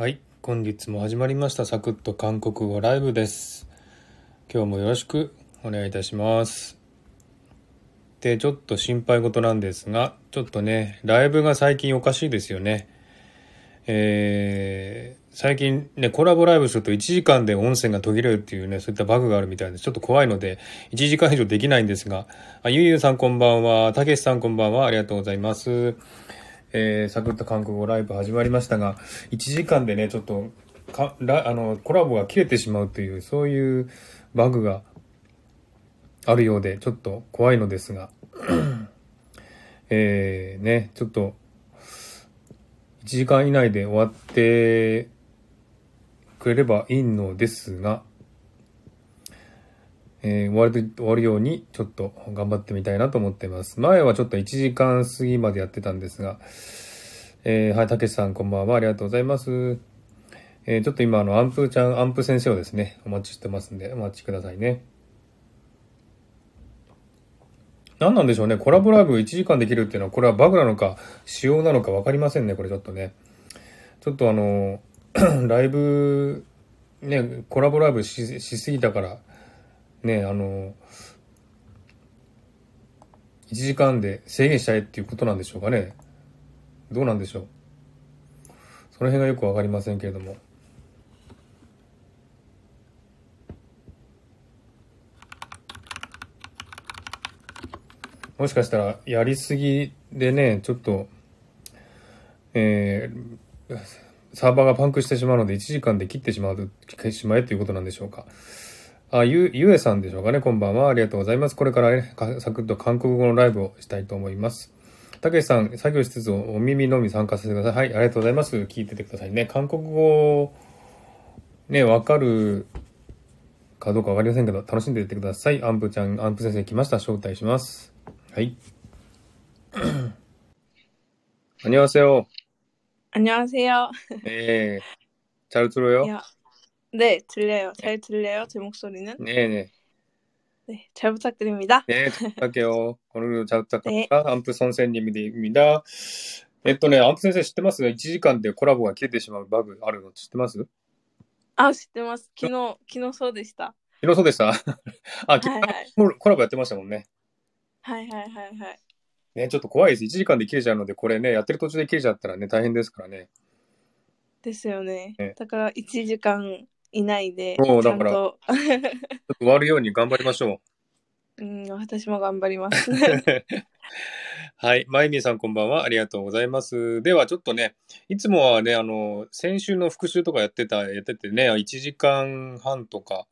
はい、本日も始まりましたサクッと韓国語ライブです。今日もよろしくお願いいたします。で、ちょっと心配事なんですが、ちょっとね、ライブが最近おかしいですよね。えー最近ね、コラボライブすると1時間で音声が途切れるっていうね、そういったバグがあるみたいで。ちょっと怖いので、1時間以上できないんですが、あゆうゆうさんこんばんは、たけしさんこんばんは、ありがとうございます。えー、サクッと韓国語ライブ始まりましたが、1時間でね、ちょっとかラあのコラボが切れてしまうという、そういうバグがあるようで、ちょっと怖いのですが、えー、ね、ちょっと、1時間以内で終わってくれればいいのですが、えー終わる終わるようにちょっと頑張ってみたいなと思っています。前はちょっと1時間過ぎまでやってたんですが、えーはい、たけしさんこんばんは、ありがとうございます。えーちょっと今、あの、アンプちゃん、アンプ先生をですね、お待ちしてますんで、お待ちくださいね。何なんでしょうね。コラボライブ1時間できるっていうのは、これはバグなのか、仕様なのか分かりませんね、これちょっとね。ちょっとあの、ライブ、ね、コラボライブししすぎたから、ね、あの、1時間で制限したいっていうことなんでしょうかね。どうなんでしょう。その辺がよくわかりませんけれども。もしかしたらやりすぎでね、ちょっと、えー、サーバーがパンクしてしまうので1時間で切ってしまう、切ってしまえということなんでしょうか。あ、ゆ、ゆえさんでしょうかね。こんばんは。ありがとうございます。これからね、かサクッと韓国語のライブをしたいと思います。たけしさん、作業しつつお耳のみ参加させてください。はい、ありがとうございます。聞いててくださいね。韓国語、ね、わかるかどうかわかりませんけど、楽しんでいってください。アンプちゃん、アンプ先生来ました。招待します。はい。안녕하세요。 안녕하세요. 네. 잘 들어요? 야, 네, 들려요. 잘 들려요? 제 목소리는? 네네. 네, 잘 부탁드립니다. 네, 부탁할게요. 오늘도 잘 부탁합니다. 안프 선생님입니다. えっとね、アンプ先生知ってます ?1 時間でコラボが切れてしまうバグあるの知ってます 아, 知ってます.昨日, 昨日そうでした.昨日そうでしたあ、昨日はいはい。コラボやってましたもんね。はいはいはいはい。ね、ちょっと怖いです。1時間で切れちゃうので、これね、やってる途中で切れちゃったらね、大変ですからね。ですよねね。だから1時間 以内で、そうだから終わるように頑張りましょうん、私も頑張ります。う。はい。まゆみさんこんばんは。ありがとうございます。ではちょっとね、いつもはね、あの、先週の復習とかやってた、やっててね、1時間半とか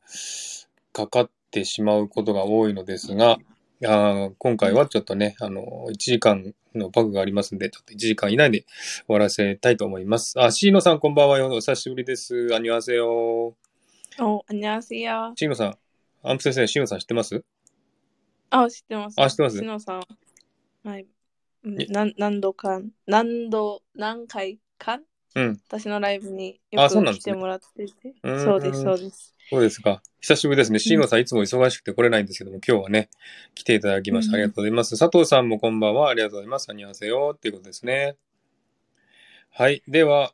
かかってしまうことが多いのですが、あ今回はちょっとね、あの、1時間のバグがありますんで、ちょっと1時間以内で終わらせたいと思います。あ、シーノさんこんばんはよ。お久しぶりです。あにわせよ。お、あにわせよ。シーノさん、アンプ先生、シーノさん知ってます？あ、知ってます。あ、知ってます？シーノさん。はい。な何度か、何度、何回か？うん。私のライブによあそうなんですねく来てもらってて。うーんそうです、そうです。そうですか。久しぶりですね。シーノさんいつも忙しくて来れないんですけども、今日はね、来ていただきました。ありがとうございます。佐藤さんもこんばんは。ありがとうございます。あにわせよ。っていうことですね。はい。では、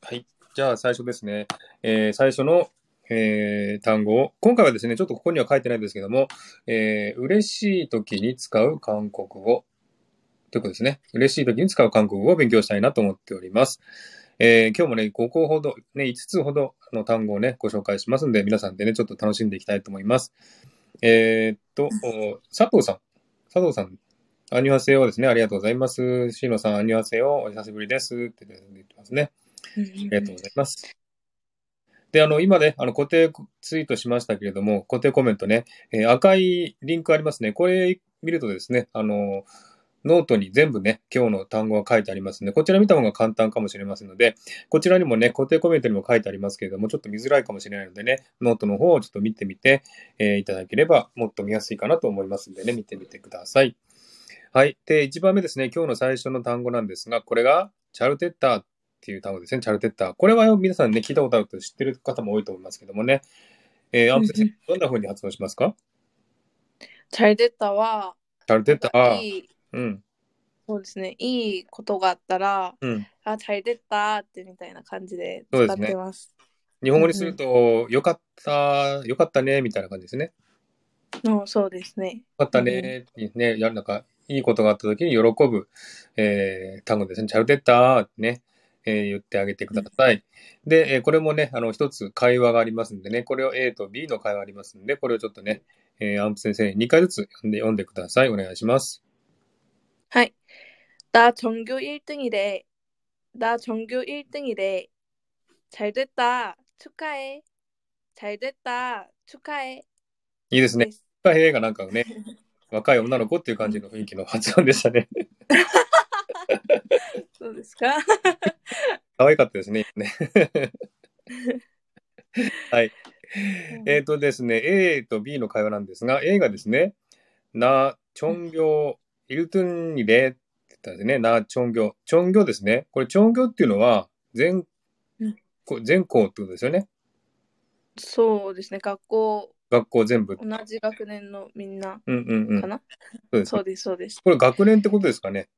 はい。じゃあ最初ですね。えー最初の、えー単語を、今回はですね、ちょっとここには書いてないんですけども、えー嬉しい時に使う韓国語ということですね。嬉しい時に使う韓国語を勉強したいなと思っております。えー今日もね、5個ほど、ね、5つほどの単語をね、ご紹介しますんで、皆さんでね、ちょっと楽しんでいきたいと思います。えーっと、お佐藤さん。佐藤さん。アニュハセヨですね。ありがとうございます。シーノさん、アニュハセヨ、お久しぶりです。って言ってますね。あありがとうございます。で、あの、今ね、あの、固定ツイートしましたけれども、固定コメントね、えー赤いリンクありますね。これ見るとですね、あの、ノートに全部ね、今日の単語が書いてありますので、こちら見た方が簡単かもしれませんので、こちらにもね、固定コメントにも書いてありますけれども、ちょっと見づらいかもしれないのでね、ノートの方をちょっと見てみて、えー、いただければもっと見やすいかなと思いますんでね、見てみてください。はい。で、1番目ですね、今日の最初の単語なんですが、これが、잘됐다 っていう単語ですね、잘됐다。これは皆さんね、聞いたことあると知ってる方も多いと思いますけどもね、えー、アム先生、どんな風に発音しますか？チャルテッタは、チャルテッター。うん。そうですね。いいことがあったら、うん。あ、耐えてったってみたいな感じで使って。ます。日本語にすると、よかった、よかったね、みたいな感じですね。うん、そうですね。よかったねうん。ね、ね、やるなんか、いいことがあった時に喜ぶ、えー、単語ですね。チャルテッタってね、えー言ってあげてくだ、さい。で、えーこれもね、あの、一つ会話がありますんでね、これを A と B の会話ありますんで、これをちょっとね、えー、アンプ先生に2回ずつ読んで、読んでください。お願いします。はい。나 전교 1등이래. 나 전교 1등이래. 잘 됐다. 축하해. 잘 됐다. 축하해. いいですね。です。がへがなんかね、若い女の子っていう感じの雰囲気の発音でしたね。そうですか可愛かったですね。今ねはい。えっ、とですね、A と B の会話なんですが、A がですね、な、チョンギョ、 イルトゥンにれって言ったんですね。な、チョンギョ。チョンギョですね。これ、チョンギョっていうのは、全全校ってことですよね。そうですね。学校、学校全部。同じ学年のみんなうんうんうん。かな、そうですそうです、そうです。これ、学年ってことですかね？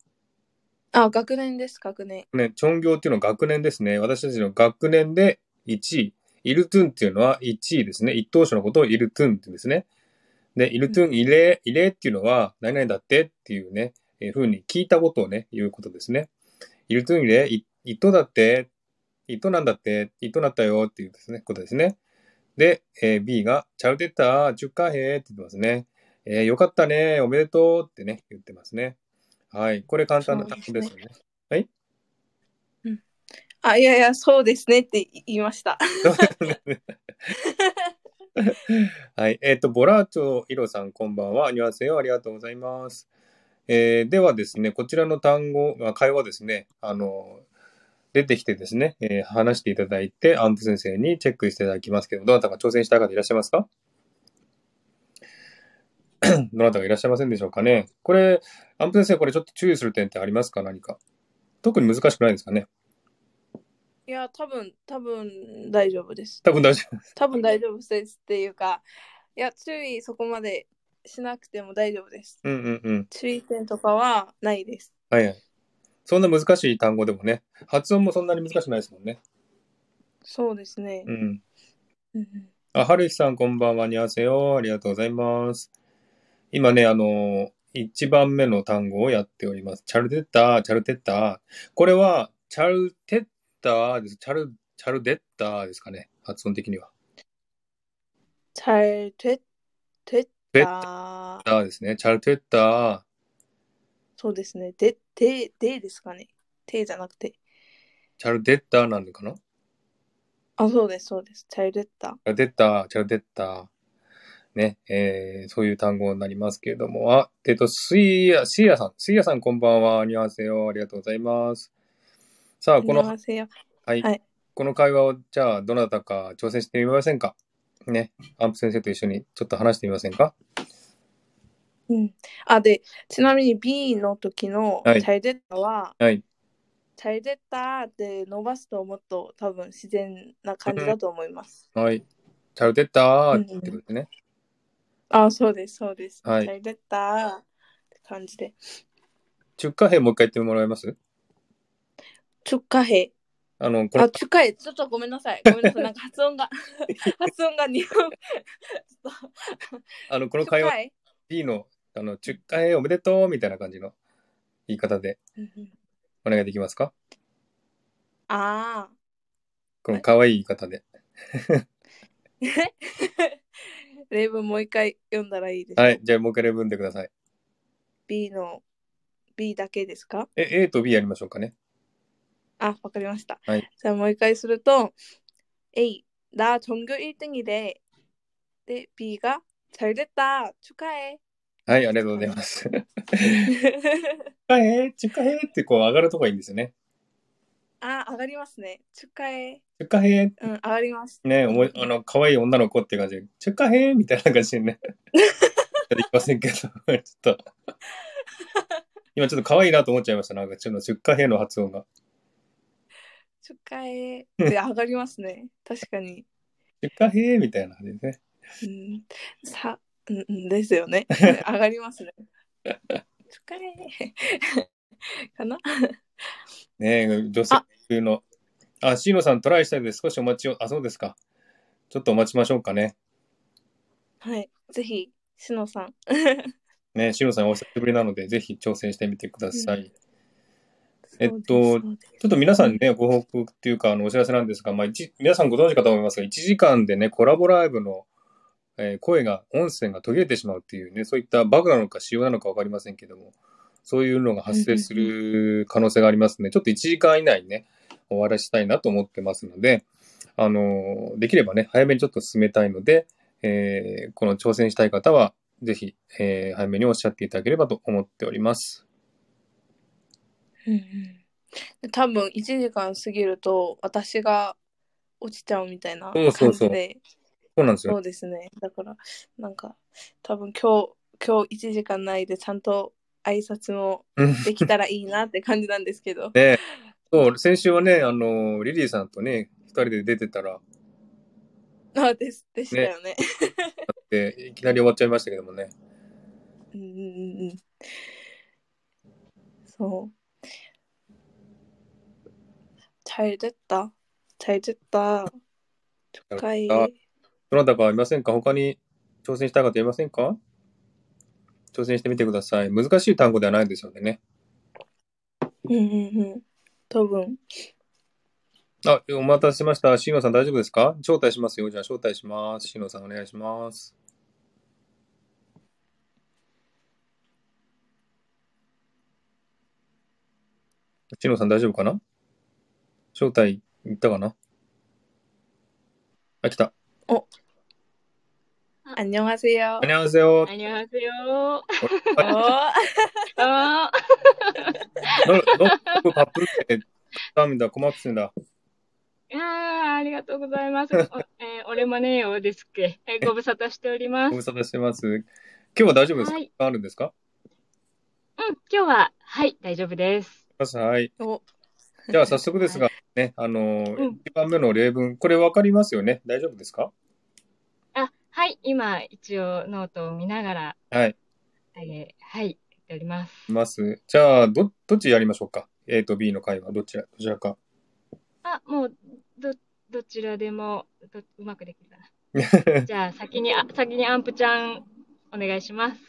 あ、学年です、学年。ね、チョンギョっていうのは学年ですね。私たちの学年で1位。イルトゥンっていうのは1位ですね。一等賞のことをイルトゥンって言うんですね。で、イルトゥン、イレ、イレっていうのは、何々だってっていうね、えー、ふうに聞いたことをね、言うことですね。イルトゥン、イレ、い糸だって、糸なんだって、糸なったよっていうですね、ことですね。で、えー B が、チャルテッター、チュッカーヘーって言ってますね。えーよかったね、おめでとうってね、言ってますね。はい。これ簡単な単語ですよね。あ、いやいや、そうですねって言いました。はい。えっ、と、ボラーチョイロさん、こんばんは。ニュアンセヨありがとうございます。えーではですね、こちらの単語、会話ですね、あの、出てきてですね、えー話していただいて、アンプ先生にチェックしていただきますけど、どなたか挑戦した方いらっしゃいますか？どなたかいらっしゃいませんでしょうかね。これ、アンプ先生、これちょっと注意する点ってありますか？何か。特に難しくないですかね？いや、多分、多分大丈夫です。多分大丈夫です。多分大丈夫ですっていうか、いや、注意そこまでしなくても大丈夫です。うんうんうん。注意点とかはないです。はいはい。そんな難しい単語でもね、発音もそんなに難しくないですもんね。そうですねう。ん。うんあ、はるひさんこんばんは、にわせよ。ありがとうございます。今ね、あの、一番目の単語をやっております。チャルテッター、チャルテッター。これは、チャルテッッ。チャル、チャルデッターですかね。発音的には。チャルテッ、テッター。ですね。チャルテッター。そうですね。で、で、でですかね。てじゃなくて。チャルデッターなんでかな？あ、そうです、そうです。チャルデッター。チャルデッター、チャルデッタ。ね、え、そういう単語になりますけれども、あ、えっと、すい、すいやさん、すいやさんこんばんは、にわせよ、ありがとうございます。さあ、この、はい、はい、この会話を、じゃあ、どなたか挑戦してみませんか？ね、アンプ先生と一緒にちょっと話してみませんか？うん。あ、で、ちなみに B の時の、はい、チャイデッタは、はい、チャイデッタで伸ばすともっと多分自然な感じだと思います。はい。チャイデッタってことですね。あ、そうです、そうです。はい、チャイデッタって感じで。中華編もう一回言ってもらえます？つかへ。あの、これ。あ、つかへ。ちょっとごめんなさい。ごめんなさい。なんか発音が、発音が日本。ちょっとあの、この会話、B の、あの、つかへおめでとうみたいな感じの言い方で、お願いできますか？ああ。この可愛い言い方で。例文もう一回読んだらいいですかはい、じゃあもう一回例文でください。B の B だけですか？え、A と B やりましょうかね。あ、わかりました。はいじゃあもう一回すると、A、나 전교 1등이래。で、B が、잘 됐다。축하해。はい、ありがとうございます。中華兵中華兵ってこう上がるとこがいいんですよね。あ、上がりますね。축하해。中華兵うん、上がります。ね、おもあの、可愛い女の子っていう感じで、中華兵みたいな感じでね。できませんけど、ちょっと。今ちょっと可愛いなと思っちゃいました。なんかちょっと出荷兵の発音が。 出荷へで上がりますね。確かに。出荷へみたいな感じね。うん、さ、うん、ですよね。上がりますね。出荷へかな？ねえ、女性の。あ、シーノさんトライしたいので少しお待ちを。あ、そうですか。ちょっとお待ちましょうかね。はい。ぜひ、しのさん。ね、しのさんお久しぶりなので、ぜひ挑戦してみてください。うんえっとちょっと皆さんにね、ご報告っていうか、あの、お知らせなんですが、まあ、一皆さんご存知かと思いますが、1時間でね、コラボライブの、えー声が、音声が途切れてしまうっていうね、そういったバグなのか仕様なのかわかりませんけども、そういうのが発生する可能性がありますので、ちょっと1時間以内にね、終わらしたいなと思ってますので、あの、できればね、早めにちょっと進めたいので、えーこの挑戦したい方は、ぜひ、えー早めにおっしゃっていただければと思っております。うんうん。で多分1時間過ぎると私が落ちちゃうみたいなそうそうそう。感じで。そうなんですよ。そうですね。だからなんか多分今日今日1時間内でちゃんと挨拶もうん。できたらいいなって感じなんですけど。ねそう、先週はね、あの、リリーさんとね、二人で出てたら、あですでしたよね。でいきなり終わっちゃいましたけどもね。うんうんうんうん。そう 잘됐다잘됐다 축하해 あどなたかいませんか他に挑戦したい方いませんか挑戦してみてください。難しい単語ではないですのでね。うんうんうん多分あ、お待たせしました。シーノさん大丈夫ですか招待しますよ。じゃあ招待します。シーノさんお願いします。シーノさん大丈夫かな 招待行ったかな？あ、来た。お안녕하세あ。안녕하세 요。 안。 ありがとうございます。えー、俺もねよですっけ、えー。ご無沙汰しております。ご無沙汰してます。今日は大丈夫ですか、はい、あるんですかうん、今日は、はい、大丈夫です。はい。おじゃあ早速ですが、ね、あの、ん1番目の例文、これわかりますよね？大丈夫ですか？あ、はい、今、一応ノートを見ながら、はい。えーはい、やっております。います。じゃあ、ど、どっちやりましょうか ?A と B の会話、どちら、どちらか。あ、もう、ど、どちらでも、どうまくできるかな。じゃあ、先に、あ、先にアンプちゃん、お願いします。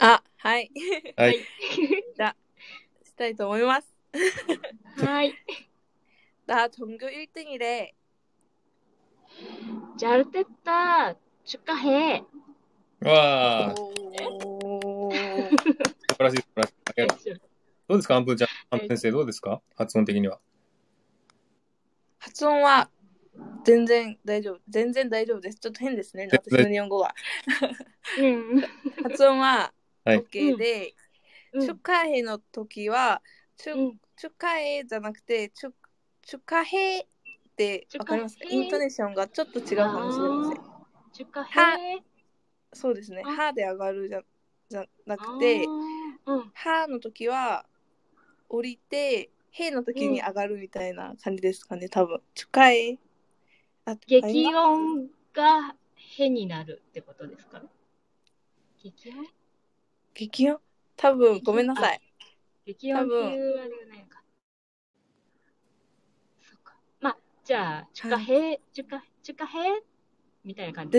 あはいはい。したいと思いますはい。 나 전교 1등이래 ジャルテッタ、出荷兵。わあ、素おー晴らしい、素晴らしい。ありがとうどうですかアンプちゃん、アンプ先生、どうですか発音的には。発音は全然大丈夫全然大丈夫ですちょっと変ですね全然私の日本語はうん。発音ははい OK で、うん축하해の時は、 チュうんチュカヘじゃなくて、チュチュカヘってわかります？かチュカヘイントネーションがちょっと違うかもしれません。出荷は兵。そうですね。あはで上がるじゃじゃなくて、うん。はの時は降りて、への時に上がるみたいな感じですかね、多分。チュカヘあ激音がへになるってことですか激音？激音？多分、ごめんなさい。激音っていうあれがないのか。そうか。まあ、じゃあ、中華兵、中華、中華兵？みたいな感じ。です